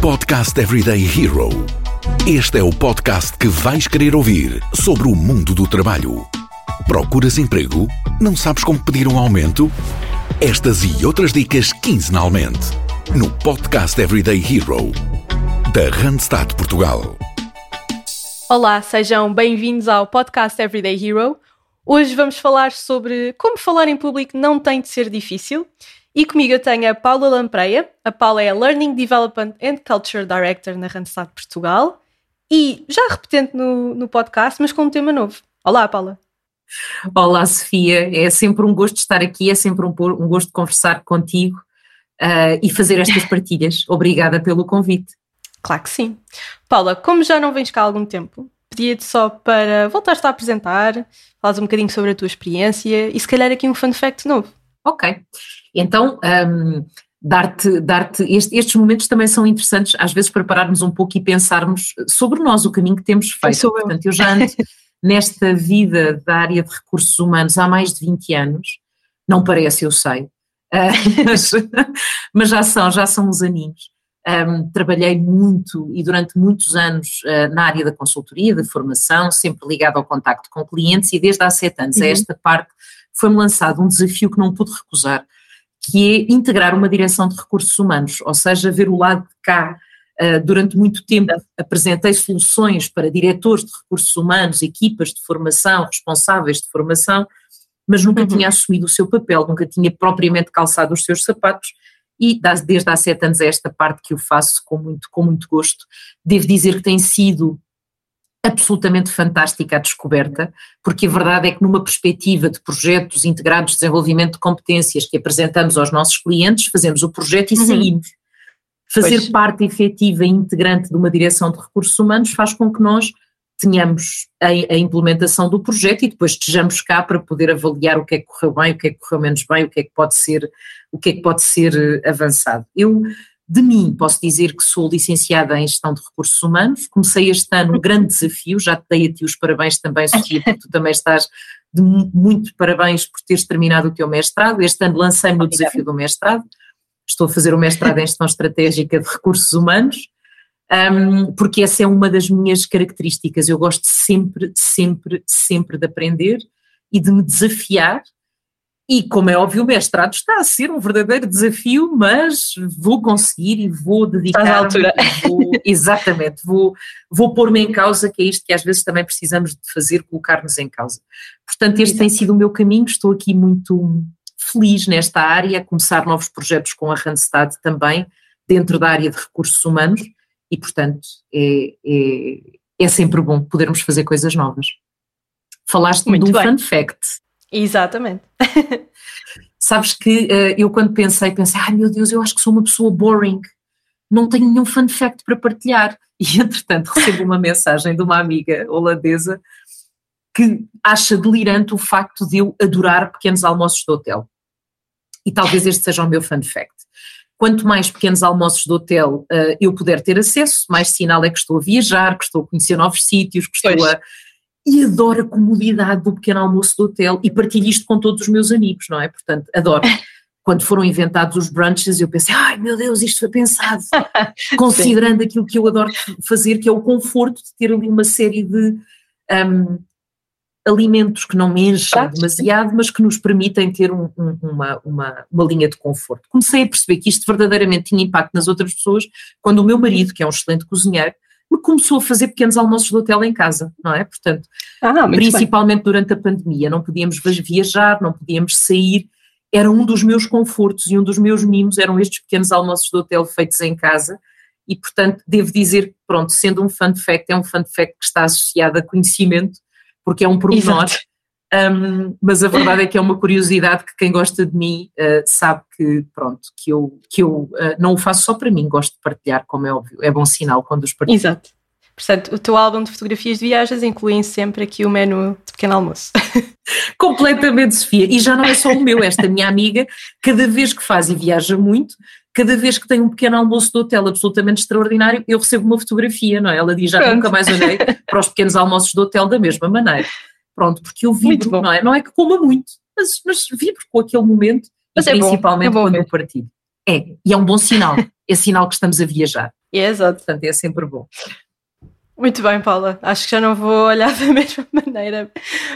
Podcast Everyday Hero. Este é o podcast que vais querer ouvir sobre o mundo do trabalho. Procuras emprego? Não sabes como pedir um aumento? Estas e outras dicas quinzenalmente no Podcast Everyday Hero da Randstad Portugal. Olá, sejam bem-vindos ao Podcast Everyday Hero. Hoje vamos falar sobre como falar em público não tem de ser difícil. E comigo eu tenho a Paula Lampreia. A Paula é Learning Development and Culture Director na Randstad Portugal e já repetente no, no podcast, mas com um tema novo. Olá, Paula. Olá, Sofia. É sempre um gosto estar aqui, é sempre um, um gosto conversar contigo uh, e fazer estas partilhas. Obrigada pelo convite. Claro que sim. Paula, como já não vens cá há algum tempo, pedia-te só para voltares-te a apresentar, falares um bocadinho sobre a tua experiência e se calhar aqui um fun fact novo. Ok. Então, um, dar-te, dar-te este, estes momentos também são interessantes, às vezes para pararmos um pouco e pensarmos sobre nós, o caminho que temos feito. Eu. Portanto, eu já ando nesta vida da área de recursos humanos há mais de 20 anos, não parece, eu sei, uh, mas, mas, já são, já são uns aninhos. Um, trabalhei muito e durante muitos anos uh, na área da consultoria, da formação, sempre ligado ao contacto com clientes e desde há sete anos uhum. a esta parte foi-me lançado um desafio que não pude recusar, que é integrar uma direção de recursos humanos, ou seja, ver o lado de cá. Uh, durante muito tempo apresentei soluções para diretores de recursos humanos, equipas de formação, responsáveis de formação, mas nunca uhum. tinha assumido o seu papel, nunca tinha propriamente calçado os seus sapatos e desde há sete anos é esta parte que eu faço com muito, com muito gosto. Devo dizer que tem sido absolutamente fantástica a descoberta, porque a verdade é que numa perspectiva de projetos integrados de desenvolvimento de competências que apresentamos aos nossos clientes, fazemos o projeto e uhum. saímos. Fazer pois. parte efetiva e integrante de uma direção de recursos humanos faz com que nós tenhamos a, a, implementação do projeto e depois estejamos cá para poder avaliar o que é que correu bem, o que é que correu menos bem, o que é que pode ser, o que é que pode ser eh, avançado. Eu de mim, posso dizer que sou licenciada em Gestão de Recursos Humanos. Comecei este ano um grande desafio, já te dei a ti os parabéns também, Sofia, porque tu também estás de muito parabéns por teres terminado o teu mestrado. Este ano lancei-me no desafio do mestrado. Estou a fazer o mestrado em Gestão Estratégica de Recursos Humanos, um, porque essa é uma das minhas características. Eu gosto sempre, sempre, sempre de aprender e de me desafiar e, como é óbvio, o mestrado está a ser um verdadeiro desafio, mas vou conseguir e vou dedicar. à altura. Vou, exatamente, vou, vou pôr-me em causa, que é isto que às vezes também precisamos de fazer, colocar-nos em causa. Portanto, este Exato. tem sido o meu caminho, estou aqui muito feliz nesta área, a começar novos projetos com a Randstad também, dentro da área de recursos humanos, e, portanto, é, é, é sempre bom podermos fazer coisas novas. Falaste-me de um bem. fun fact. Exatamente. Sabes que uh, eu quando pensei, pensei, ai meu Deus, eu acho que sou uma pessoa boring, não tenho nenhum fun fact para partilhar. E entretanto recebo uma mensagem de uma amiga holandesa que acha delirante o facto de eu adorar pequenos almoços de hotel. E talvez este seja o meu fun fact. Quanto mais pequenos almoços de hotel uh, eu puder ter acesso, mais sinal é que estou a viajar, que estou a conhecer novos sítios, que estou pois. a e adoro a comodidade do pequeno almoço do hotel e partilho isto com todos os meus amigos, não é? Portanto, adoro. Quando foram inventados os brunches, eu pensei, ai meu Deus, isto foi pensado, considerando aquilo que eu adoro fazer, que é o conforto de ter ali uma série de um, alimentos que não me enchem demasiado, mas que nos permitem ter um, um, uma, uma, uma linha de conforto. Comecei a perceber que isto verdadeiramente tinha impacto nas outras pessoas quando o meu marido, que é um excelente cozinheiro, me começou a fazer pequenos almoços de hotel em casa, não é? Portanto, ah, principalmente bem. durante a pandemia, não podíamos viajar, não podíamos sair, era um dos meus confortos e um dos meus mimos eram estes pequenos almoços de hotel feitos em casa e, portanto, devo dizer que, pronto, sendo um fun fact, é um fun fact que está associado a conhecimento, porque é um pormenor, Exato. Um, mas a verdade é que é uma curiosidade que quem gosta de mim uh, sabe que, pronto, que eu, que eu uh, não o faço só para mim, gosto de partilhar, como é óbvio, é bom sinal quando os partilho. Exato. Portanto, o teu álbum de fotografias de viagens inclui sempre aqui o menu de pequeno almoço. Completamente, Sofia. E já não é só o meu, esta minha amiga, cada vez que faz e viaja muito, cada vez que tem um pequeno almoço de hotel absolutamente extraordinário, eu recebo uma fotografia, não é? Ela diz, já Pronto. nunca mais olhei para os pequenos almoços de hotel da mesma maneira. Pronto, porque eu vibro, não é? Não é que coma muito, mas, mas vibro com aquele momento mas e é principalmente bom, é bom quando eu partilho. É, e é um bom sinal. é sinal que estamos a viajar. É, exato. Portanto, é sempre bom. Muito bem, Paula. Acho que já não vou olhar da mesma maneira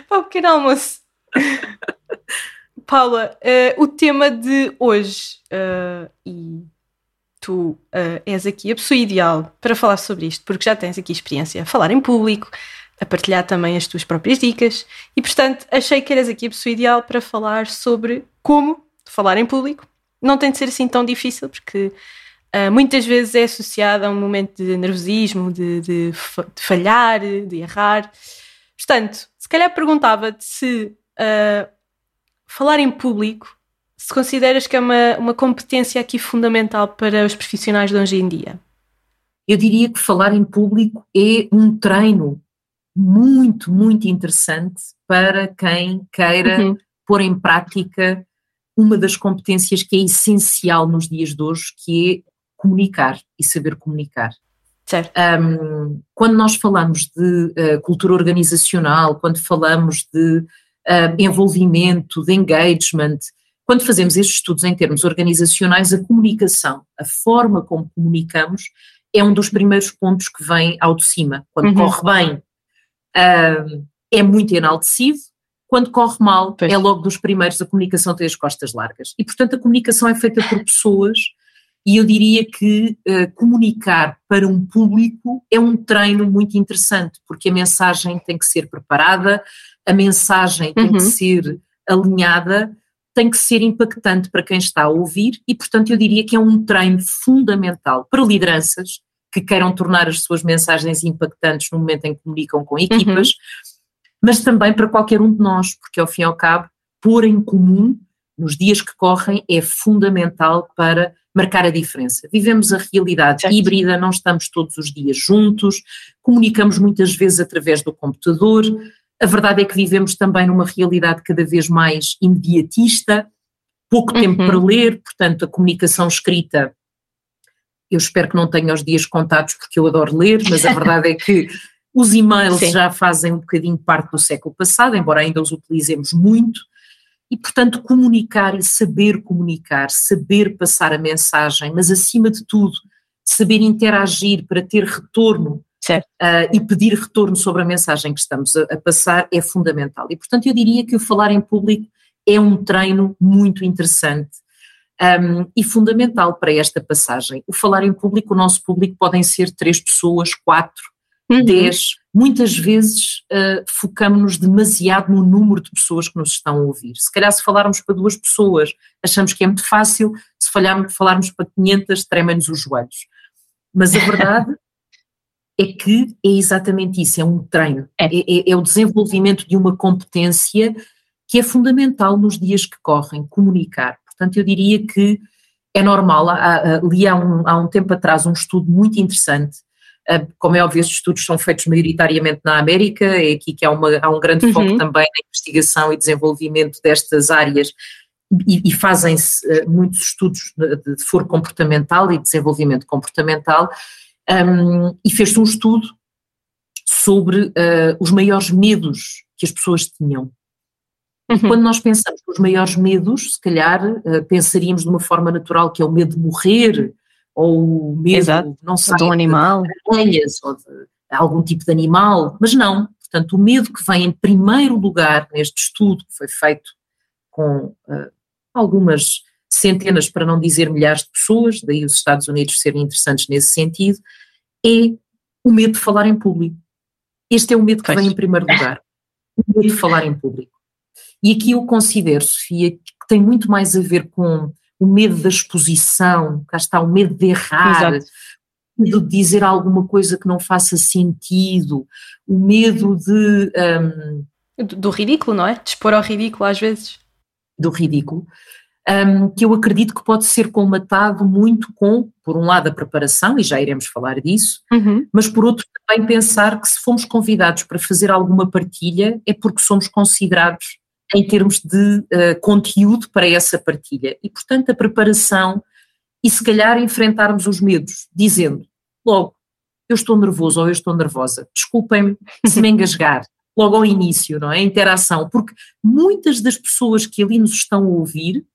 para o pequeno almoço. Paula, uh, o tema de hoje, uh, e tu uh, és aqui a pessoa ideal para falar sobre isto, porque já tens aqui experiência a falar em público, a partilhar também as tuas próprias dicas, e portanto achei que eras aqui a pessoa ideal para falar sobre como falar em público. Não tem de ser assim tão difícil, porque uh, muitas vezes é associado a um momento de nervosismo, de, de, de falhar, de errar. Portanto, se calhar perguntava-te se uh, falar em público se consideras que é uma, uma competência aqui fundamental para os profissionais de hoje em dia. Eu diria que falar em público é um treino muito, muito interessante para quem queira uhum. pôr em prática uma das competências que é essencial nos dias de hoje, que é comunicar e saber comunicar. Certo. Um, quando nós falamos de uh, cultura organizacional, quando falamos de uh, envolvimento, de engagement, quando fazemos estes estudos em termos organizacionais, a comunicação, a forma como comunicamos, é um dos primeiros pontos que vem ao de cima. Quando uhum. corre bem, uh, é muito enaltecido, quando corre mal, pois. é logo dos primeiros, a comunicação tem as costas largas. E, portanto, a comunicação é feita por pessoas, e eu diria que uh, comunicar para um público é um treino muito interessante, porque a mensagem tem que ser preparada, a mensagem tem uhum. que ser alinhada tem que ser impactante para quem está a ouvir e, portanto, eu diria que é um treino fundamental para lideranças que queiram tornar as suas mensagens impactantes no momento em que comunicam com equipas, uhum. mas também para qualquer um de nós, porque ao fim e ao cabo, pôr em comum nos dias que correm é fundamental para marcar a diferença. Vivemos a realidade certo. híbrida, não estamos todos os dias juntos, comunicamos muitas vezes através do computador, a verdade é que vivemos também numa realidade cada vez mais imediatista, pouco tempo uhum. para ler, portanto, a comunicação escrita. Eu espero que não tenha os dias contados porque eu adoro ler, mas a verdade é que os e-mails Sim. já fazem um bocadinho parte do século passado, embora ainda os utilizemos muito, e portanto comunicar e saber comunicar, saber passar a mensagem, mas acima de tudo, saber interagir para ter retorno Uh, e pedir retorno sobre a mensagem que estamos a, a, passar é fundamental. E, portanto, eu diria que o falar em público é um treino muito interessante um, e fundamental para esta passagem. O falar em público, o nosso público podem ser três pessoas, quatro, uhum. dez. Muitas vezes uh, focamos-nos demasiado no número de pessoas que nos estão a ouvir. Se calhar, se falarmos para duas pessoas, achamos que é muito fácil, se falharmos, falarmos para 500, tremem-nos os joelhos. Mas a verdade é que é exatamente isso, é um treino, é. É, é, é o desenvolvimento de uma competência que é fundamental nos dias que correm, comunicar. Portanto, eu diria que é normal, há, li há um, há um tempo atrás um estudo muito interessante, ah, como é óbvio, estes estudos são feitos maioritariamente na América, é aqui que há, uma, há um grande uhum. foco também na investigação e desenvolvimento destas áreas e, e fazem-se uh, muitos estudos de, de foro comportamental e desenvolvimento comportamental, um, e fez-se um estudo sobre uh, os maiores medos que as pessoas tinham. Uhum. Quando nós pensamos nos maiores medos, se calhar uh, pensaríamos de uma forma natural que é o medo de morrer, ou o medo, Exato. não sei, de um animal, de aranhas, ou de algum tipo de animal, mas não. Portanto, o medo que vem em primeiro lugar neste estudo, que foi feito com uh, algumas centenas, para não dizer milhares de pessoas, daí os Estados Unidos serem interessantes nesse sentido, é o medo de falar em público. Este é o medo que pois. vem em primeiro lugar, o medo de falar em público. E aqui eu considero, Sofia, que tem muito mais a ver com o medo da exposição, cá está o medo de errar, Exato. o medo de dizer alguma coisa que não faça sentido, o medo de. Um, do, do ridículo, não é? De expor ao ridículo às vezes. Do ridículo um, que eu acredito que pode ser colmatado muito com, por um lado, a preparação, e já iremos falar disso, uhum. mas por outro também pensar que se fomos convidados para fazer alguma partilha é porque somos considerados em termos de uh, conteúdo para essa partilha. E, portanto, a preparação e se calhar enfrentarmos os medos, dizendo logo, eu estou nervoso ou eu estou nervosa, desculpem-me se me engasgar, logo ao início, não é? A interação, porque muitas das pessoas que ali nos estão a ouvir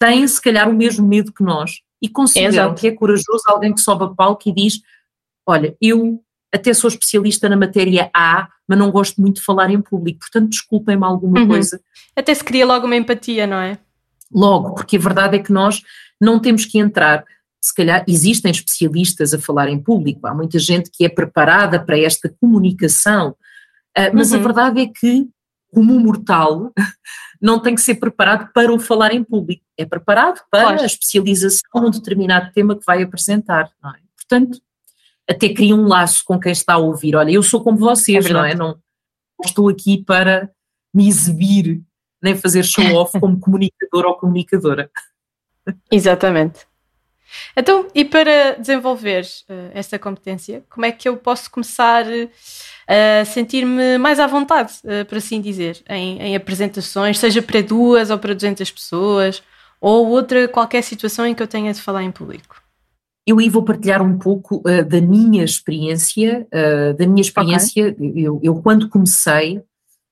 têm se calhar o mesmo medo que nós e consideram que é corajoso alguém que sobe a palco e diz: Olha, eu até sou especialista na matéria A, mas não gosto muito de falar em público, portanto desculpem-me alguma uhum. coisa. Até se cria logo uma empatia, não é? Logo, porque a verdade é que nós não temos que entrar. Se calhar existem especialistas a falar em público, há muita gente que é preparada para esta comunicação, uh, mas uhum. a verdade é que, como mortal, não tem que ser preparado para o falar em público, é preparado para claro. a especialização num determinado tema que vai apresentar. É? Portanto, até cria um laço com quem está a ouvir. Olha, eu sou como vocês, é não é? Não, estou aqui para me exibir, nem fazer show-off como comunicador ou comunicadora. Exatamente. Então, e para desenvolver uh, esta competência, como é que eu posso começar uh, a sentir-me mais à vontade, uh, por assim dizer, em, em, apresentações, seja para duas ou para 200 pessoas, ou outra qualquer situação em que eu tenha de falar em público? Eu aí vou partilhar um pouco uh, da minha experiência, uh, da minha experiência, okay. eu, eu, quando comecei,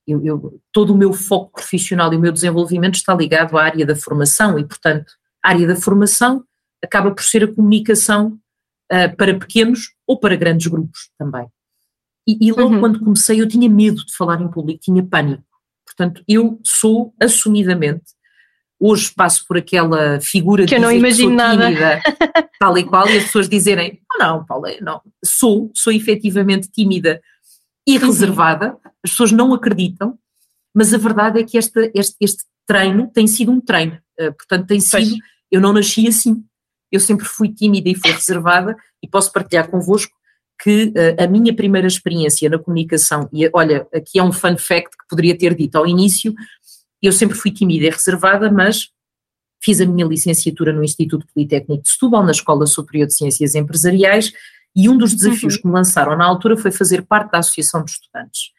eu, eu, todo o meu foco profissional e o meu desenvolvimento está ligado à área da formação e, portanto, a área da formação acaba por ser a comunicação uh, para pequenos ou para grandes grupos também. E, e logo uhum. quando comecei eu tinha medo de falar em público, tinha pânico. Portanto, eu sou assumidamente hoje passo por aquela figura que eu não imagino nada tímida, tal e qual, e as pessoas dizerem, oh, não, Paula, não, sou, sou efetivamente tímida e uhum. reservada, as pessoas não acreditam, mas a verdade é que este, este, este treino tem sido um treino, uh, portanto tem sido, pois. eu não nasci assim, eu sempre fui tímida e fui reservada e posso partilhar convosco que uh, a minha primeira experiência na comunicação, e olha, aqui é um fun fact que poderia ter dito ao início, eu sempre fui tímida e reservada, mas fiz a minha licenciatura no Instituto Politécnico de Setúbal, na Escola Superior de Ciências Empresariais, e um dos desafios uhum. que me lançaram na altura foi fazer parte da Associação de Estudantes.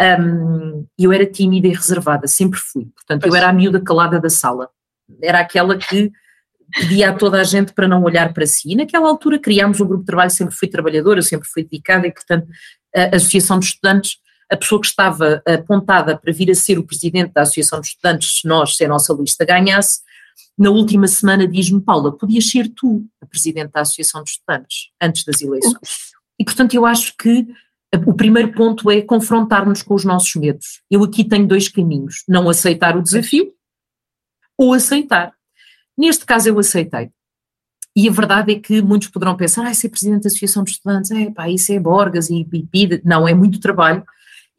Um, eu era tímida e reservada, sempre fui. Portanto, pois. eu era a miúda calada da sala. Era aquela que pedia a toda a gente para não olhar para si. E naquela altura criámos um grupo de trabalho, sempre fui trabalhadora, sempre fui dedicada e, portanto, a Associação de Estudantes a pessoa que estava apontada para vir a ser o presidente da Associação de Estudantes, se nós, se a nossa lista ganhasse, na última semana diz-me, Paula, podias ser tu a presidente da Associação de Estudantes, antes das eleições. E, portanto, eu acho que o primeiro ponto é confrontar-nos com os nossos medos. Eu aqui tenho dois caminhos: não aceitar o desafio ou aceitar. Neste caso, eu aceitei. E a verdade é que muitos poderão pensar, ah, ser presidente da Associação de Estudantes, é pá, isso é borgas e pipida. Não, é muito trabalho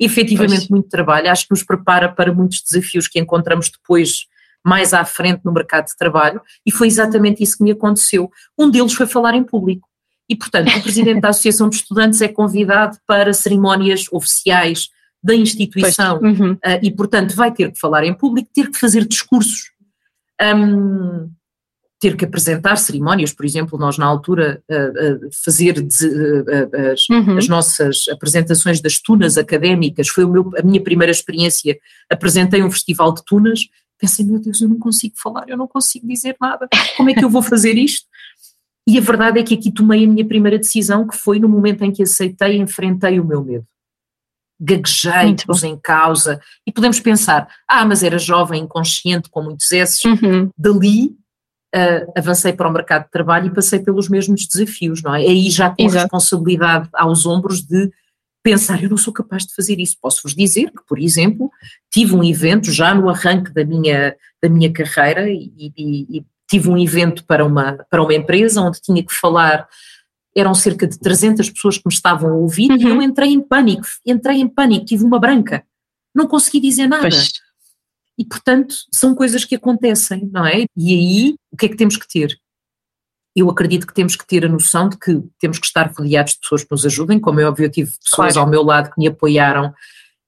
efetivamente pois. muito trabalho, acho que nos prepara para muitos desafios que encontramos depois mais à frente no mercado de trabalho, e foi exatamente isso que me aconteceu. Um deles foi falar em público. E, portanto, o presidente da Associação de Estudantes é convidado para cerimónias oficiais da instituição uhum. uh, e, portanto, vai ter que falar em público, ter que fazer discursos. Um, ter que apresentar cerimónias, por exemplo, nós na altura uh, uh, fazer uh, as, uhum. as, nossas apresentações das tunas académicas, foi meu, a minha primeira experiência, apresentei um festival de tunas, pensei, meu Deus, eu não consigo falar, eu não consigo dizer nada, como é que eu vou fazer isto? E a verdade é que aqui tomei a minha primeira decisão, que foi no momento em que aceitei e enfrentei o meu medo. Gaguejei, pus em causa, e podemos pensar, ah, mas era jovem, inconsciente, com muitos esses, uhum. dali uh, avancei para o mercado de trabalho e passei pelos mesmos desafios, não é? Aí já com Exato. responsabilidade aos ombros de pensar, eu não sou capaz de fazer isso. Posso-vos dizer que, por exemplo, tive um evento já no arranque da minha, da minha carreira e, e, e tive um evento para uma, para uma empresa onde tinha que falar eram cerca de 300 pessoas que me estavam a ouvir uhum. e eu entrei em pânico, entrei em pânico, tive uma branca, não consegui dizer nada. Pois e, portanto, são coisas que acontecem, não é? E aí, o que é que temos que ter? Eu acredito que temos que ter a noção de que temos que estar rodeados de pessoas que nos ajudem, como é óbvio, eu tive pessoas claro. ao meu lado que me apoiaram.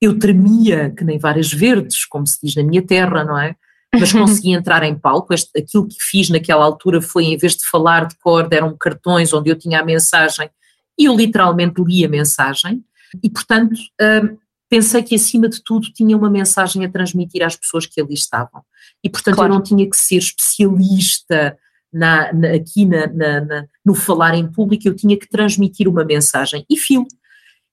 Eu tremia que nem várias verdes, como se diz na minha terra, não é? Mas consegui entrar em palco. Este, aquilo que fiz naquela altura foi, em vez de falar de cor, eram cartões onde eu tinha a mensagem e eu literalmente li a mensagem. E, portanto, hum, pensei que acima de tudo tinha uma mensagem a transmitir às pessoas que ali estavam. E portanto claro. eu não tinha que ser especialista na, na, aqui na, na, no falar em público, eu tinha que transmitir uma mensagem. E fio.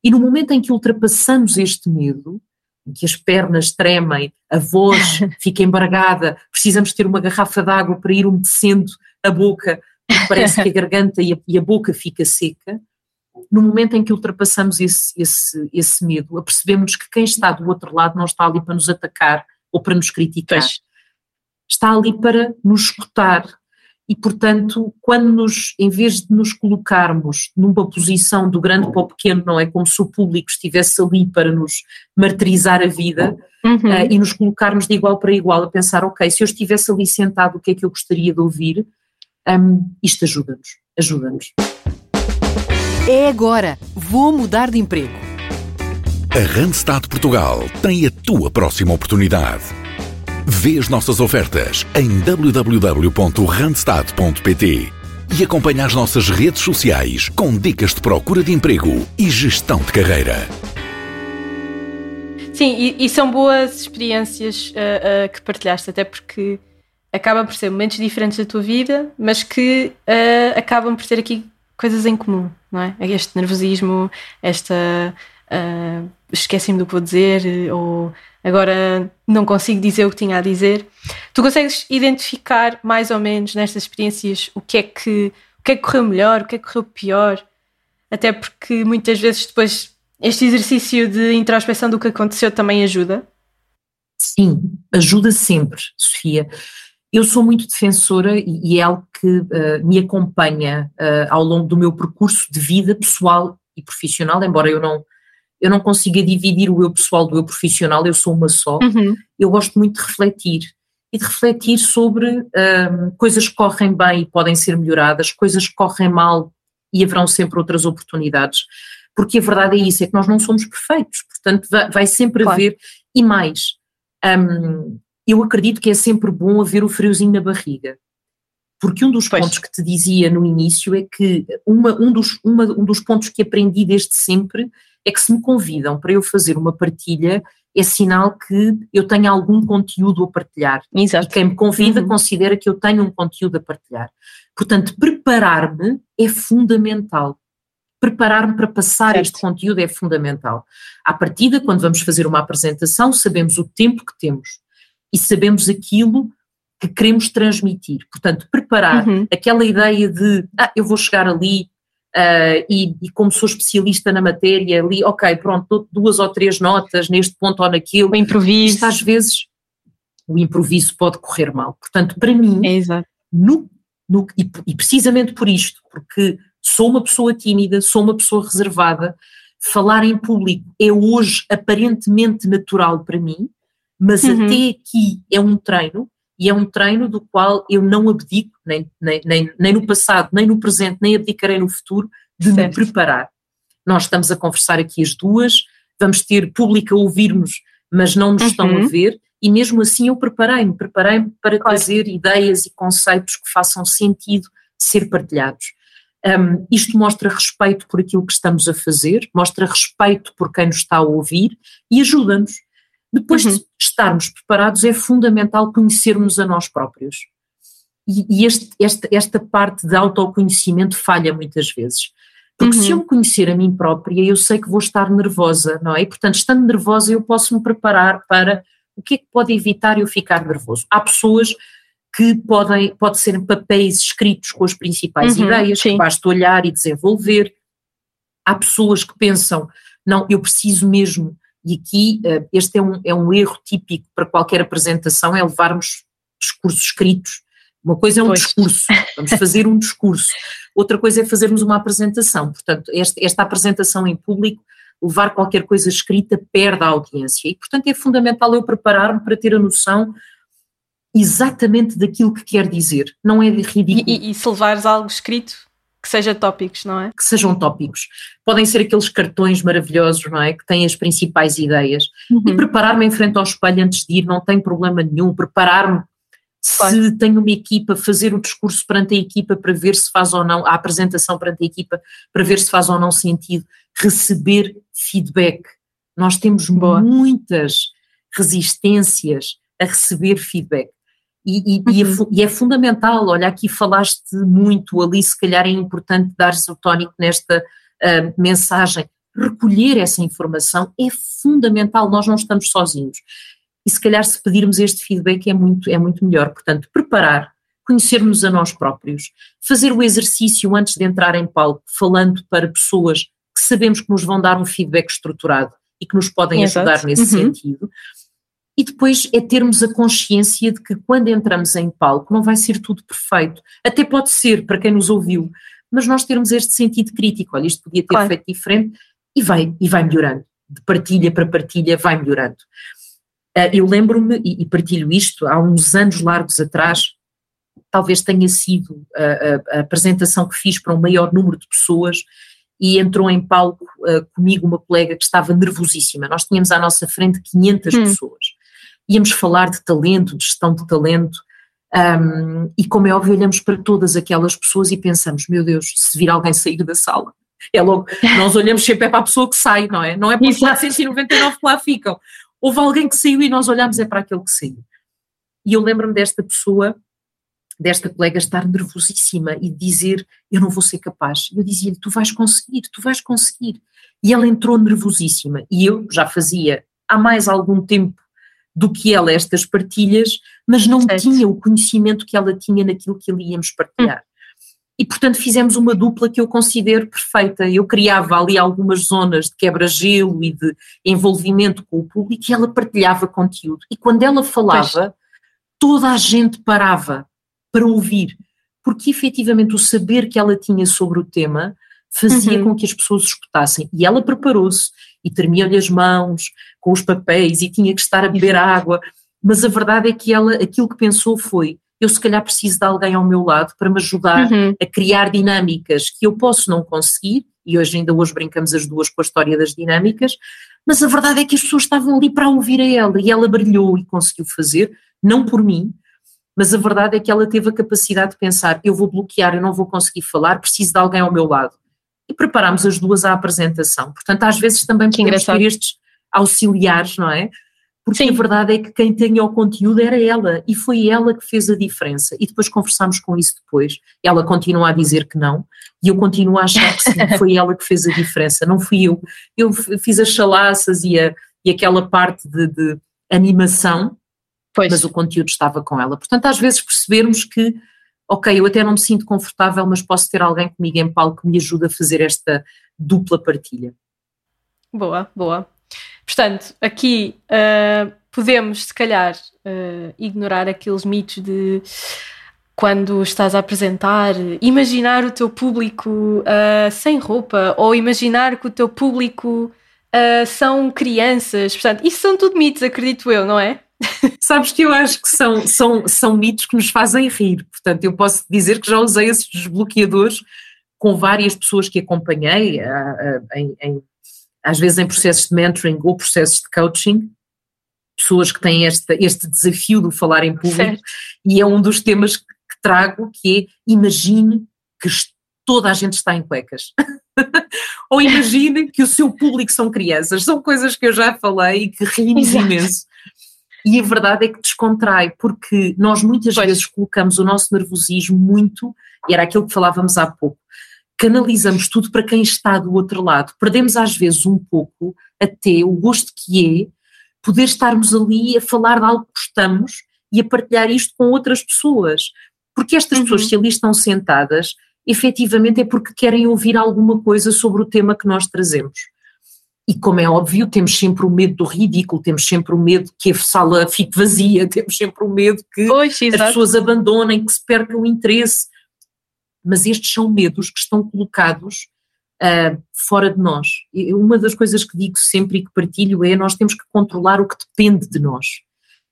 E no momento em que ultrapassamos este medo, em que as pernas tremem, a voz fica embargada, precisamos ter uma garrafa de água para ir umedecendo a boca, porque parece que a garganta e a, e a boca fica seca. No momento em que ultrapassamos esse, esse, esse medo, apercebemos que quem está do outro lado não está ali para nos atacar ou para nos criticar, pois. está ali para nos escutar, e, portanto, quando nos, em vez de nos colocarmos numa posição do grande para o pequeno, não é como se o público estivesse ali para nos martirizar a vida uhum. uh, e nos colocarmos de igual para igual a pensar, ok, se eu estivesse ali sentado, o que é que eu gostaria de ouvir? Um, isto ajuda-nos, ajuda-nos. É agora, vou mudar de emprego. A Randstad Portugal tem a tua próxima oportunidade. Vê as nossas ofertas em www.randstad.pt e acompanha as nossas redes sociais com dicas de procura de emprego e gestão de carreira. Sim, e, e são boas experiências uh, uh, que partilhaste, até porque acabam por ser momentos diferentes da tua vida, mas que uh, acabam por ter aqui coisas em comum, não é? Este nervosismo, esta esqueci-me do que vou dizer, ou agora não consigo dizer o que tinha a dizer. Tu consegues identificar mais ou menos nestas experiências o que é que, o que, é que correu melhor, o que é que correu pior? Até porque muitas vezes depois este exercício de introspeção do que aconteceu também ajuda? Sim, ajuda sempre, Sofia. Eu sou muito defensora e é algo que uh, me acompanha uh, ao longo do meu percurso de vida pessoal e profissional, embora eu não, eu não consiga dividir o eu pessoal do eu profissional, eu sou uma só. Uhum. Eu gosto muito de refletir e de refletir sobre um, coisas que correm bem e podem ser melhoradas, coisas que correm mal e haverão sempre outras oportunidades. Porque a verdade é isso, é que nós não somos perfeitos, portanto vai, vai sempre claro. haver, e mais, um, eu acredito que é sempre bom haver o friozinho na barriga. Porque um dos pois. pontos que te dizia no início é que uma, um, dos, uma, um dos pontos que aprendi desde sempre é que se me convidam para eu fazer uma partilha, é sinal que eu tenho algum conteúdo a partilhar. Exato. E quem me convida uhum. considera que eu tenho um conteúdo a partilhar. Portanto, preparar-me é fundamental. Preparar-me para passar certo. este conteúdo é fundamental. À partida, quando vamos fazer uma apresentação, sabemos o tempo que temos e sabemos aquilo que queremos transmitir. Portanto, preparar uhum. aquela ideia de ah, eu vou chegar ali, Uh, e, e, como sou especialista na matéria, li, ok, pronto, dou duas ou três notas neste ponto ou naquilo. O improviso. Isto, às vezes o improviso pode correr mal. Portanto, para mim, é no, no, e, e, precisamente por isto, porque sou uma pessoa tímida, sou uma pessoa reservada, falar em público é hoje aparentemente natural para mim, mas uhum. até aqui é um treino e é um treino do qual eu não abdico, nem, nem, nem, nem no passado, nem no presente, nem abdicarei no futuro, de certo. me preparar. Nós estamos a conversar aqui as duas, vamos ter público a ouvir-nos, mas não nos uhum. estão a uhum. ver, e mesmo assim eu preparei-me, preparei-me para claro. trazer ideias e conceitos que façam sentido ser partilhados. Um, isto mostra respeito por aquilo que estamos a fazer, mostra respeito por quem nos está a ouvir e ajuda-nos. Depois uhum. de estarmos preparados, é fundamental conhecermos a nós próprios. E, e este, esta, esta parte de autoconhecimento falha muitas vezes. Porque uhum. se eu me conhecer a mim própria, eu sei que vou estar nervosa, não é? E, portanto, estando nervosa, eu posso me preparar para o que é que pode evitar eu ficar nervoso. Há pessoas que podem, pode ser papéis escritos com as principais uhum, ideias, sim. que basta olhar e desenvolver. Há pessoas que pensam, não, eu preciso mesmo e aqui eh, este é um, é um erro típico para qualquer apresentação, é levarmos discursos escritos. Uma coisa é um pois. discurso, vamos fazer um discurso. Outra coisa é fazermos uma apresentação. Portanto, esta, esta apresentação em público, levar qualquer coisa escrita perde a audiência. E, portanto, é fundamental eu preparar-me para ter a noção exatamente daquilo que quer dizer. Não é ridículo. E, e, e se levares algo escrito, que seja tópicos, não é? Que sejam tópicos. Podem ser aqueles cartões maravilhosos, não é? Que têm as principais ideias. Uhum. E preparar-me em frente ao espelho antes de ir, não tem problema nenhum. Preparar-me claro. se tenho uma equipa, fazer o discurso perante a equipa para ver se faz ou não, a apresentação perante a equipa para ver se faz ou não sentido. Receber feedback. Nós temos Boa. muitas resistências a receber feedback. E, e, é uhum. e, é, fundamental, olha, aqui falaste muito ali, se calhar é importante dar-se o tónico nesta uh, mensagem, recolher essa informação é fundamental, nós não estamos sozinhos. E se calhar se pedirmos este feedback é muito, é muito melhor. Portanto, preparar, conhecermos a nós próprios, fazer o exercício antes de entrar em palco, falando para pessoas que sabemos que nos vão dar um feedback estruturado e que nos podem Exato. ajudar nesse uhum. sentido. E depois é termos a consciência de que quando entramos em palco não vai ser tudo perfeito. Até pode ser, para quem nos ouviu, mas nós termos este sentido crítico, olha, isto podia ter claro. feito diferente, e vai, e vai melhorando. De partilha para partilha vai melhorando. Uh, eu lembro-me, e, e, partilho isto, há uns anos largos atrás, talvez tenha sido a, a, a, apresentação que fiz para um maior número de pessoas e entrou em palco uh, comigo uma colega que estava nervosíssima. Nós tínhamos à nossa frente 500 hum. pessoas. Íamos falar de talento, de gestão de talento, um, e como é óbvio, olhamos para todas aquelas pessoas e pensamos: meu Deus, se vir alguém sair da sala, é logo, nós olhamos sempre é para a pessoa que sai, não é? Não é para os 499 que lá ficam. Houve alguém que saiu e nós olhamos é para aquele que saiu. E eu lembro-me desta pessoa, desta colega, estar nervosíssima e dizer: Eu não vou ser capaz. Eu dizia-lhe: Tu vais conseguir, tu vais conseguir. E ela entrou nervosíssima. E eu já fazia há mais algum tempo do que ela estas partilhas, mas não certo. tinha o conhecimento que ela tinha naquilo que ali íamos partilhar. E portanto fizemos uma dupla que eu considero perfeita. Eu criava ali algumas zonas de quebra-gelo e de envolvimento com o público e ela partilhava conteúdo. E quando ela falava, pois. toda a gente parava para ouvir, porque efetivamente o saber que ela tinha sobre o tema fazia uhum. com que as pessoas escutassem. E ela preparou-se e tremia-lhe as mãos com os papéis e tinha que estar a beber água. Mas a verdade é que ela, aquilo que pensou foi: eu se calhar preciso de alguém ao meu lado para me ajudar uhum. a criar dinâmicas que eu posso não conseguir, e hoje ainda hoje brincamos as duas com a história das dinâmicas, mas a verdade é que as pessoas estavam ali para ouvir a ela e ela brilhou e conseguiu fazer, não por mim, mas a verdade é que ela teve a capacidade de pensar, eu vou bloquear, eu não vou conseguir falar, preciso de alguém ao meu lado. E preparámos as duas à apresentação. Portanto, às vezes também podemos ter estes auxiliares, não é? porque Sim. a verdade é que quem tinha o conteúdo era ela e foi ela que fez a diferença. E depois conversámos com isso depois. Ela continua a dizer que não e eu continuo a achar que sim, foi ela que fez a diferença, não fui eu. Eu fiz as chalaças e, a, e aquela parte de, de animação, pois. mas o conteúdo estava com ela. Portanto, às vezes percebermos que, ok, eu até não me sinto confortável, mas posso ter alguém comigo em palco que me ajude a fazer esta dupla partilha. Boa, boa. Portanto, aqui uh, podemos, se calhar, uh, ignorar aqueles mitos de quando estás a apresentar, imaginar o teu público uh, sem roupa ou imaginar que o teu público são crianças. Portanto, isso são tudo mitos, acredito eu, não é? Sabes que eu acho que são, são, são mitos que nos fazem rir. Portanto, eu posso dizer que já usei esses desbloqueadores com várias pessoas que acompanhei em, em às vezes em processos de mentoring ou processos de coaching, pessoas que têm este, este desafio de falar em público, certo. e é um dos temas que trago, que é imagine que toda a gente está em cuecas. ou imagine que o seu público são crianças, são coisas que eu já falei e que rimos imenso. E a verdade é que descontrai, porque nós muitas pois. vezes colocamos o nosso nervosismo muito, e era aquilo que falávamos há pouco, canalizamos tudo para quem está do outro lado. Perdemos às vezes um pouco até o gosto que é poder estarmos ali a falar de algo que gostamos e a partilhar isto com outras pessoas. Porque estas uhum. pessoas, se ali estão sentadas, efetivamente é porque querem ouvir alguma coisa sobre o tema que nós trazemos. E como é óbvio, temos sempre o medo do ridículo, temos sempre o medo que a sala fique vazia, temos sempre o medo que pois, as pessoas abandonem, que se perca o interesse mas estes são medos que estão colocados uh, fora de nós. E uma das coisas que digo sempre e que partilho é nós temos que controlar o que depende de nós.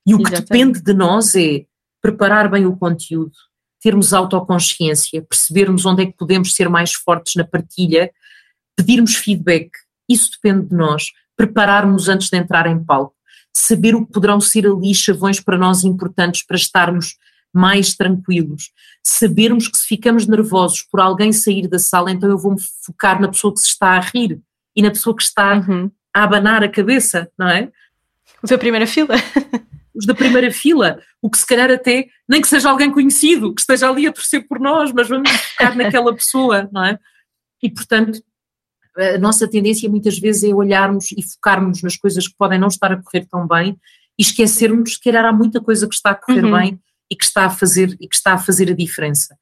E o Exatamente. que depende de nós é preparar bem o conteúdo, termos autoconsciência, percebermos onde é que podemos ser mais fortes na partilha, pedirmos feedback, isso depende de nós, prepararmos antes de entrar em palco, saber o que poderão ser ali chavões para nós importantes para estarmos mais tranquilos. Sabermos que se ficamos nervosos por alguém sair da sala, então eu vou-me focar na pessoa que se está a rir e na pessoa que está uhum. a abanar a cabeça, não é? Os da primeira fila. Os da primeira fila, o que se calhar até, nem que seja alguém conhecido, que esteja ali a torcer por nós, mas vamos focar naquela pessoa, não é? E portanto, a nossa tendência muitas vezes é olharmos e focarmos nas coisas que podem não estar a correr tão bem e esquecermos que calhar há muita coisa que está a correr uhum. bem e que está a fazer e que está a fazer a diferença.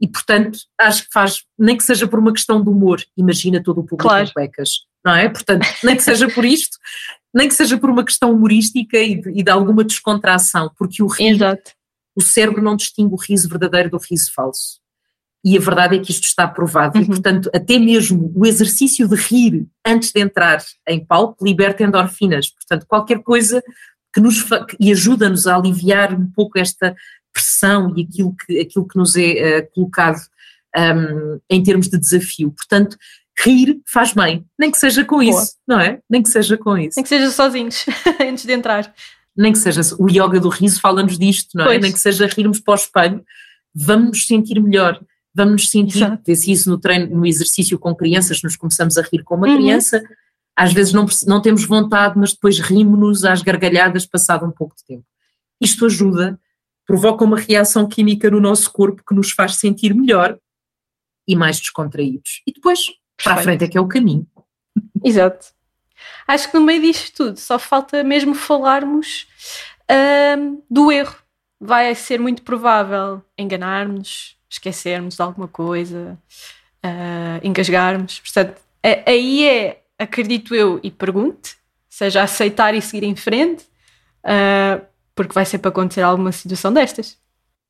E portanto, acho que faz, nem que seja por uma questão de humor, imagina todo o público claro. em cuecas, não é? Portanto, nem que seja por isto, nem que seja por uma questão humorística e de, e de alguma descontração, porque o riso, Exato. o cérebro não distingue o riso verdadeiro do riso falso. E a verdade é que isto está provado, uhum. e portanto, até mesmo o exercício de rir antes de entrar em palco liberta endorfinas. Portanto, qualquer coisa que nos e ajuda-nos a aliviar um pouco esta pressão e aquilo que, aquilo que nos é uh, colocado um, em termos de desafio. Portanto, rir faz bem, nem que seja com Boa. isso, não é? Nem que seja com isso. Nem que seja sozinhos, antes de entrar. Nem que seja, o yoga do riso fala-nos disto, não é? Pois. Nem que seja rirmos para o espelho, vamos nos sentir melhor vamos nos sentir, disse isso no treino, no exercício com crianças, nos começamos a rir com uma uhum. criança, às vezes não, não temos vontade, mas depois rimos-nos às gargalhadas passado um pouco de tempo. Isto ajuda, provoca uma reação química no nosso corpo que nos faz sentir melhor e mais descontraídos. E depois, para a frente é que é o caminho. Exato. Acho que no meio disto tudo só falta mesmo falarmos do erro. Vai ser muito provável enganarmos, esquecermos de alguma coisa, uh, engasgarmos. Portanto, aí é, acredito eu, e pergunte, seja aceitar e seguir em frente, uh, porque vai ser para acontecer alguma situação destas.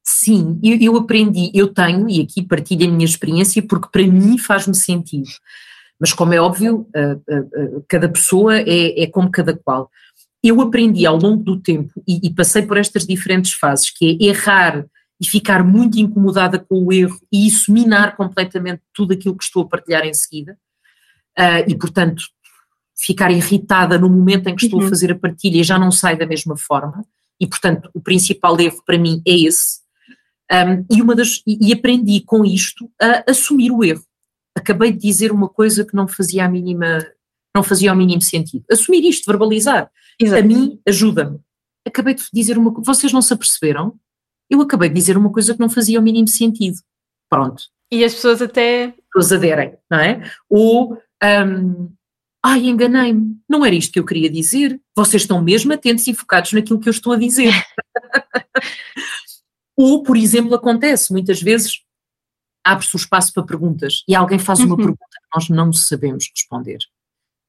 Sim, eu, eu, aprendi, eu tenho, e aqui partilho a minha experiência, porque para mim faz-me sentido. Mas, como é óbvio, uh, cada pessoa é, é como cada qual. Eu aprendi ao longo do tempo e, e passei por estas diferentes fases, que é errar e ficar muito incomodada com o erro e isso minar completamente tudo aquilo que estou a partilhar em seguida. Uh, e, portanto, ficar irritada no momento em que estou uhum. a fazer a partilha e já não sai da mesma forma. E, portanto, o principal erro para mim é esse. Um, e, uma das, e, e aprendi com isto a assumir o erro. Acabei de dizer uma coisa que não fazia a mínima, não fazia o mínimo sentido. Assumir isto, verbalizar, Exato. a mim ajuda-me. Acabei de dizer uma coisa, vocês não se aperceberam? Eu acabei de dizer uma coisa que não fazia o mínimo sentido. Pronto. E as pessoas até. As pessoas aderem, não é? Ou. Um, Ai, enganei-me, não era isto que eu queria dizer. Vocês estão mesmo atentos e focados naquilo que eu estou a dizer. Ou, por exemplo, acontece muitas vezes abre-se o espaço para perguntas e alguém faz uma uhum. pergunta que nós não sabemos responder.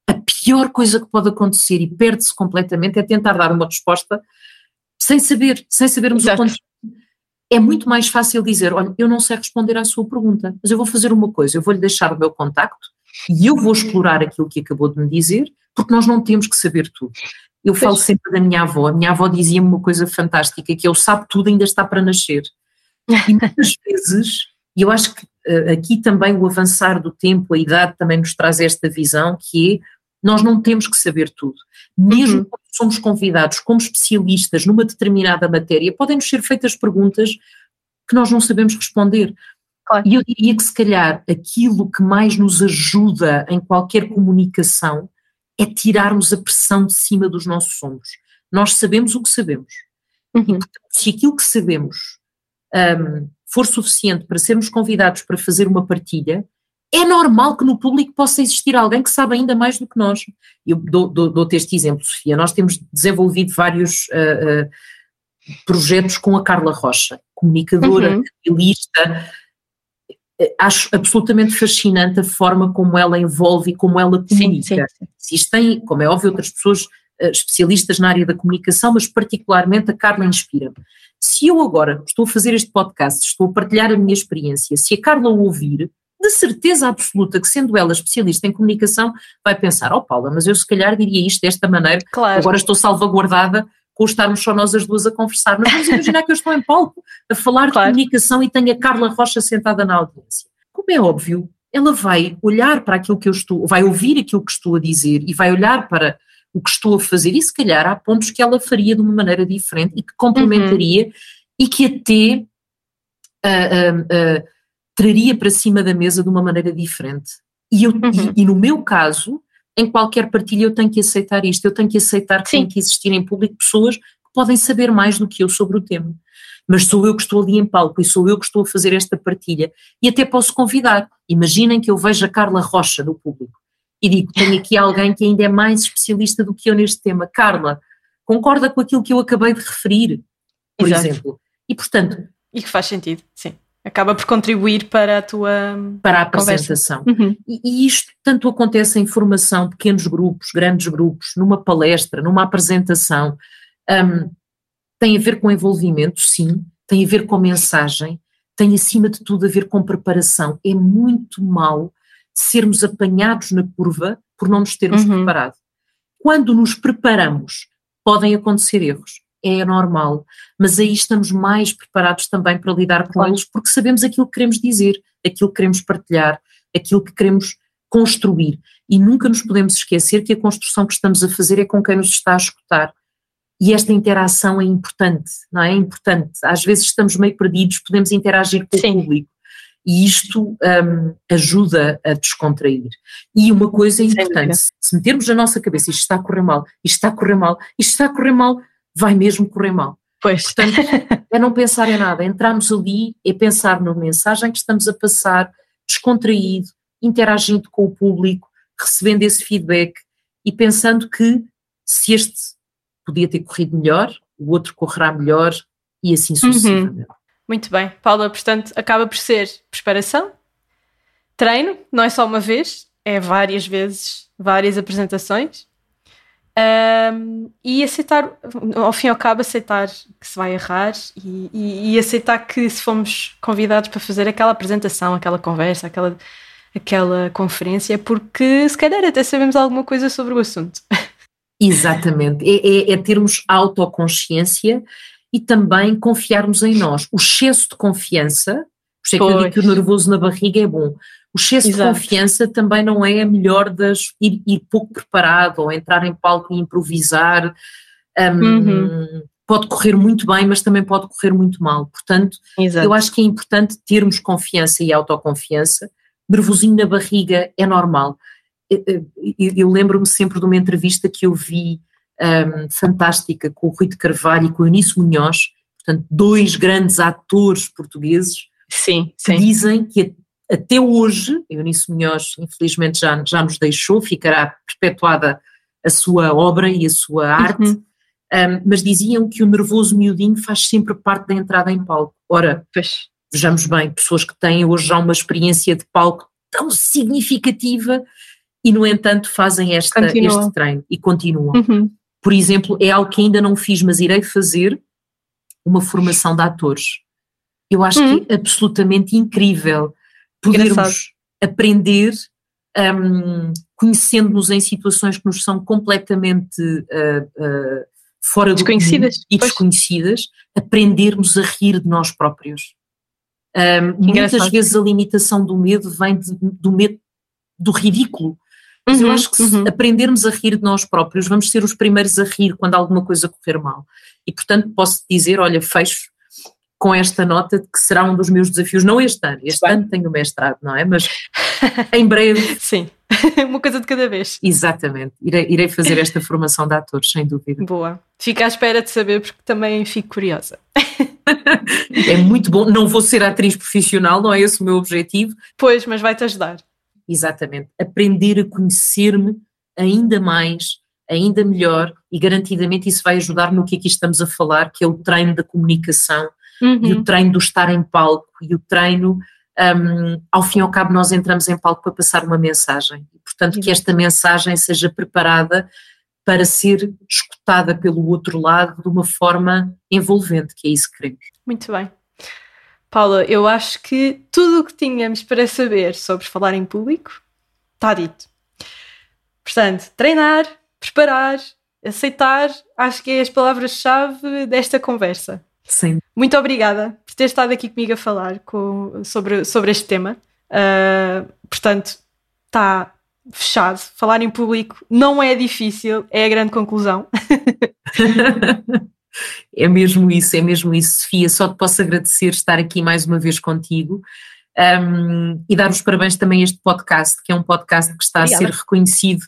A pior coisa que pode acontecer e perde-se completamente é tentar dar uma resposta sem saber, sem sabermos Exato. o conteúdo é muito mais fácil dizer, olha, eu não sei responder à sua pergunta, mas eu vou fazer uma coisa, eu vou-lhe deixar o meu contacto e eu vou explorar aquilo que acabou de me dizer, porque nós não temos que saber tudo. Eu falo sempre da minha avó, a minha avó dizia-me uma coisa fantástica, que eu sabe tudo ainda está para nascer. E muitas vezes, e eu acho que uh, aqui também o avançar do tempo, a idade também nos traz esta visão, que é, nós não temos que saber tudo. Mesmo uhum. quando somos convidados como especialistas numa determinada matéria, podem-nos ser feitas perguntas que nós não sabemos responder. Claro. E eu diria que, se calhar, aquilo que mais nos ajuda em qualquer comunicação é tirarmos a pressão de cima dos nossos ombros. Nós sabemos o que sabemos. Uhum. E, portanto, se aquilo que sabemos um, for suficiente para sermos convidados para fazer uma partilha, é normal que no público possa existir alguém que sabe ainda mais do que nós. Eu dou-te dou, dou este exemplo, Sofia. Nós temos desenvolvido vários uh, uh, projetos com a Carla Rocha, comunicadora, uhum. Acho absolutamente fascinante a forma como ela envolve e como ela comunica. Sim, sim. Existem, como é óbvio, outras pessoas uh, especialistas na área da comunicação, mas particularmente a Carla inspira-me. Se eu agora estou a fazer este podcast, estou a partilhar a minha experiência, se a Carla ouvir, de certeza absoluta que, sendo ela especialista em comunicação, vai pensar: Oh, Paula, mas eu se calhar diria isto desta maneira, claro. agora estou salvaguardada com estarmos só nós as duas a conversar. Mas vamos imaginar que eu estou em palco a falar claro. de comunicação e tenho a Carla Rocha sentada na audiência. Como é óbvio, ela vai olhar para aquilo que eu estou, vai ouvir aquilo que estou a dizer e vai olhar para o que estou a fazer e se calhar há pontos que ela faria de uma maneira diferente e que complementaria uhum. e que até uh, uh, uh, traria para cima da mesa de uma maneira diferente. E, eu, uhum. e, e, no meu caso, em qualquer partilha eu tenho que aceitar isto, eu tenho que aceitar que Sim. tem que existir em público pessoas que podem saber mais do que eu sobre o tema. Mas sou eu que estou ali em palco e sou eu que estou a fazer esta partilha. E até posso convidar. Imaginem que eu vejo a Carla Rocha no público. e digo: tenho aqui alguém que ainda é mais especialista do que eu neste tema. Carla, concorda com aquilo que eu acabei de referir, por Exato. exemplo? E portanto. E que faz sentido, sim. Acaba por contribuir para a tua. Para a apresentação. Uhum. E, e, isto tanto acontece em formação, pequenos grupos, grandes grupos, numa palestra, numa apresentação. Um, tem a ver com envolvimento, sim, tem a ver com mensagem, tem acima de tudo a ver com preparação. É muito mal sermos apanhados na curva por não nos termos uhum. preparado. Quando nos preparamos, podem acontecer erros, é normal, mas aí estamos mais preparados também para lidar com claro. eles, porque sabemos aquilo que queremos dizer, aquilo que queremos partilhar, aquilo que queremos construir. E nunca nos podemos esquecer que a construção que estamos a fazer é com quem nos está a escutar. E esta interação é importante, não é? É importante. Às vezes estamos meio perdidos, podemos interagir com Sim. o público. E isto um, ajuda a descontrair. E uma coisa importante, se metermos na nossa cabeça isto está a correr mal, isto está a correr mal, isto está a correr mal, vai mesmo correr mal. Pois. Portanto, é não pensar em nada, entrarmos ali, é pensar na mensagem que estamos a passar, descontraído, interagindo com o público, recebendo esse feedback e pensando que se este podia ter corrido melhor, o outro correrá melhor e assim uhum. sucessivamente. Uhum. Muito bem, Paula, portanto, acaba por ser preparação, treino, não é só uma vez, é várias vezes, várias apresentações. Um, e aceitar, ao fim e ao cabo, aceitar que se vai errar e, e, e, aceitar que se fomos convidados para fazer aquela apresentação, aquela conversa, aquela, aquela conferência, porque se calhar até sabemos alguma coisa sobre o assunto. Exatamente, é, é, é termos autoconsciência e também confiarmos em nós. O excesso de confiança, por isso é que eu digo que o nervoso na barriga é bom. O excesso Exato. de confiança também não é a melhor das ir, ir, pouco preparado ou entrar em palco e improvisar. Um, uhum. Pode correr muito bem, mas também pode correr muito mal. Portanto, Exato. eu acho que é importante termos confiança e autoconfiança. Nervosinho na barriga é normal eu lembro-me sempre de uma entrevista que eu vi um, fantástica com o Rui de Carvalho e com o Eunice Munhoz, portanto, dois grandes atores portugueses sim, que sim. dizem que até hoje, Eunice Munhoz infelizmente já, já nos deixou, ficará perpetuada a sua obra e a sua arte, uhum. um, mas diziam que o nervoso miudinho faz sempre parte da entrada em palco. Ora, pois. vejamos bem, pessoas que têm hoje já uma experiência de palco tão significativa e, no entanto, fazem esta, este treino e continuam. Uhum. Por exemplo, é algo que ainda não fiz, mas irei fazer uma formação de atores. Eu acho uhum. que é absolutamente incrível podermos Engraçado. aprender um, conhecendo-nos em situações que nos são completamente uh, uh, fora desconhecidas. do e pois. desconhecidas, aprendermos a rir de nós próprios. Um, muitas vezes a limitação do medo vem de, do medo do ridículo. Mas uhum, eu acho que se uhum. aprendermos a rir de nós próprios, vamos ser os primeiros a rir quando alguma coisa correr mal. E portanto posso dizer, olha, fecho com esta nota de que será um dos meus desafios, não este ano, este Bem. ano tenho mestrado, não é? Mas em breve. Sim, uma coisa de cada vez. Exatamente, irei, irei fazer esta formação de atores, sem dúvida. Boa, fico à espera de saber porque também fico curiosa. é muito bom, não vou ser atriz profissional, não é esse o meu objetivo. Pois, mas vai-te ajudar. Exatamente. Aprender a conhecer-me ainda mais, ainda melhor e garantidamente isso vai ajudar no que aqui estamos a falar, que é o treino da comunicação uhum. e o treino do estar em palco e o treino, um, ao fim e ao cabo, nós entramos em palco para passar uma mensagem. Portanto, uhum. que esta mensagem seja preparada para ser escutada pelo outro lado de uma forma envolvente, que é isso que queremos. Muito bem. Paula, eu acho que tudo o que tínhamos para saber sobre falar em público está dito. Portanto, treinar, preparar, aceitar, acho que é as palavras-chave desta conversa. Sim. Muito obrigada por ter estado aqui comigo a falar com, sobre, sobre este tema. Uh, portanto, está fechado. Falar em público não é difícil, é a grande conclusão. É mesmo isso, é mesmo isso, Sofia. Só te posso agradecer estar aqui mais uma vez contigo um, e dar os parabéns também a este podcast, que é um podcast que está Obrigada. a ser reconhecido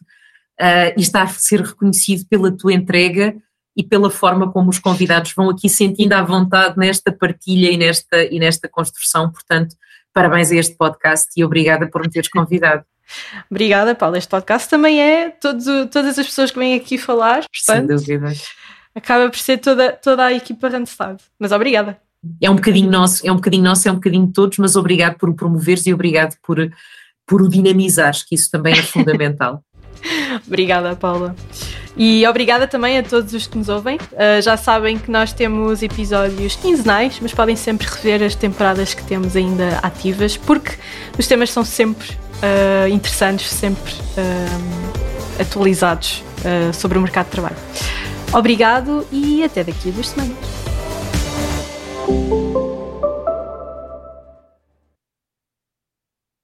uh, e está a ser reconhecido pela tua entrega e pela forma como os convidados vão aqui sentindo à vontade nesta partilha e nesta, e nesta construção. Portanto, parabéns a este podcast e obrigada por me teres convidado. Obrigada, Paula. Este podcast também é todo, todas as pessoas que vêm aqui falar. Portanto, Sem dúvida. Acaba por ser toda, toda a equipa Randstad. Mas obrigada. É um bocadinho nosso, é um bocadinho nosso, é um bocadinho de todos, mas obrigado por o promoveres e obrigado por, por o dinamizares, que isso também é fundamental. obrigada, Paula. E obrigada também a todos os que nos ouvem. Uh, já sabem que nós temos episódios quinzenais, mas podem sempre rever as temporadas que temos ainda ativas, porque os temas são sempre uh, interessantes, sempre uh, atualizados sobre o mercado de trabalho. Obrigado e até daqui a duas semanas.